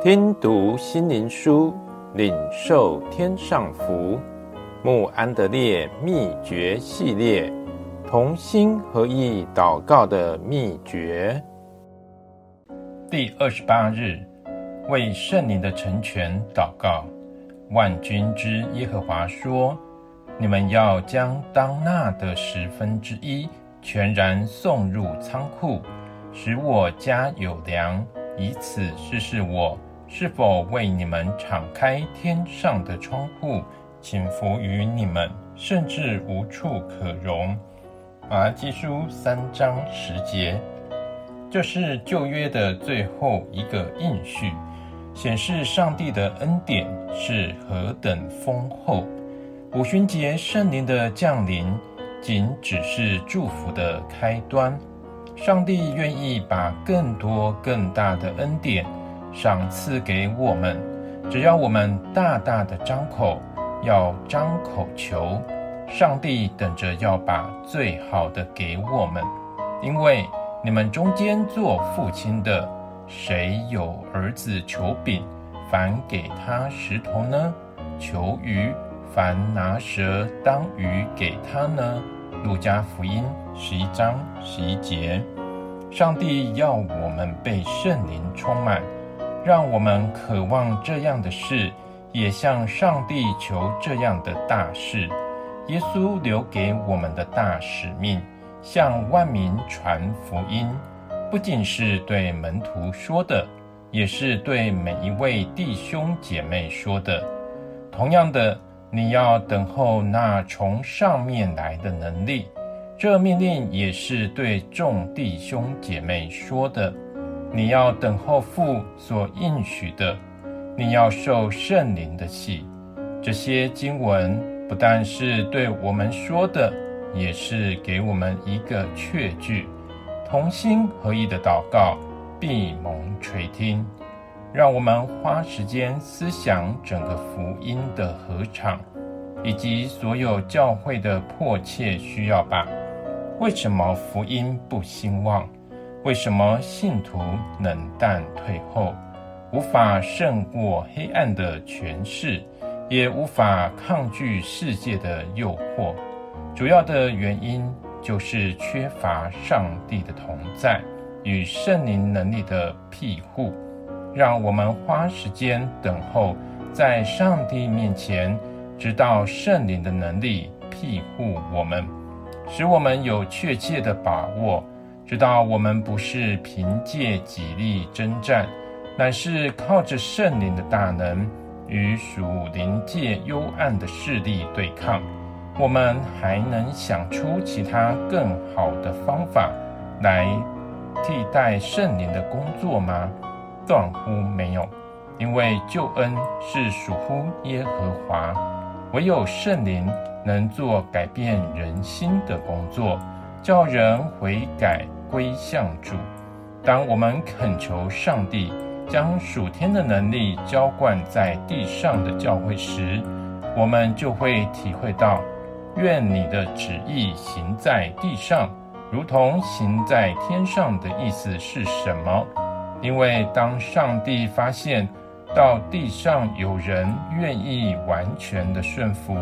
听读心灵书，领受天上福。穆安德烈秘诀系列，同心合意祷告的秘诀。第二十八日，为圣灵的成全祷告。万军之耶和华说：“你们要将当纳的十分之一全然送入仓库，使我家有粮，以此试试我。”是否为你们敞开天上的窗户，倾福于你们，甚至无处可容？马拉基书三章十节，这是旧约的最后一个应许，显示上帝的恩典是何等丰厚。五旬节圣灵的降临，仅只是祝福的开端。上帝愿意把更多更大的恩典。赏赐给我们，只要我们大大的张口，要张口求，上帝等着要把最好的给我们。因为你们中间做父亲的，谁有儿子求饼，反给他石头呢？求鱼，反拿蛇当鱼给他呢？路加福音十一章十一节。上帝要我们被圣灵充满。让我们渴望这样的事，也向上帝求这样的大事。耶稣留给我们的大使命，向万民传福音，不仅是对门徒说的，也是对每一位弟兄姐妹说的。同样的，你要等候那从上面来的能力。这命令也是对众弟兄姐妹说的。你要等候父所应许的，你要受圣灵的气。这些经文不但是对我们说的，也是给我们一个确据。同心合意的祷告，必蒙垂听。让我们花时间思想整个福音的合场，以及所有教会的迫切需要吧。为什么福音不兴旺？为什么信徒冷淡退后，无法胜过黑暗的权势，也无法抗拒世界的诱惑？主要的原因就是缺乏上帝的同在与圣灵能力的庇护。让我们花时间等候，在上帝面前，直到圣灵的能力庇护我们，使我们有确切的把握。知道我们不是凭借己力征战，乃是靠着圣灵的大能与属灵界幽暗的势力对抗。我们还能想出其他更好的方法来替代圣灵的工作吗？断乎没有，因为救恩是属乎耶和华，唯有圣灵能做改变人心的工作，叫人悔改。归向主。当我们恳求上帝将属天的能力浇灌在地上的教会时，我们就会体会到“愿你的旨意行在地上，如同行在天上”的意思是什么？因为当上帝发现到地上有人愿意完全的顺服，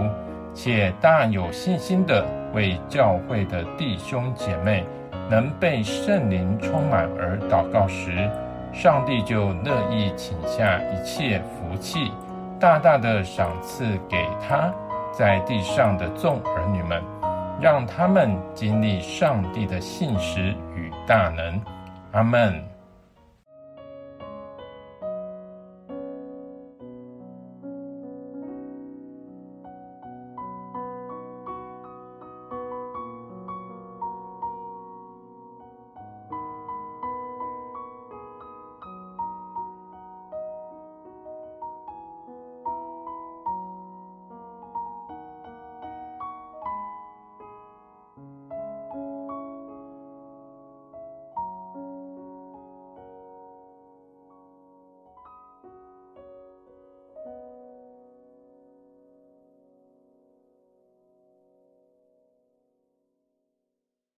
且大有信心的为教会的弟兄姐妹，能被圣灵充满而祷告时，上帝就乐意请下一切福气，大大的赏赐给他在地上的众儿女们，让他们经历上帝的信实与大能。阿门。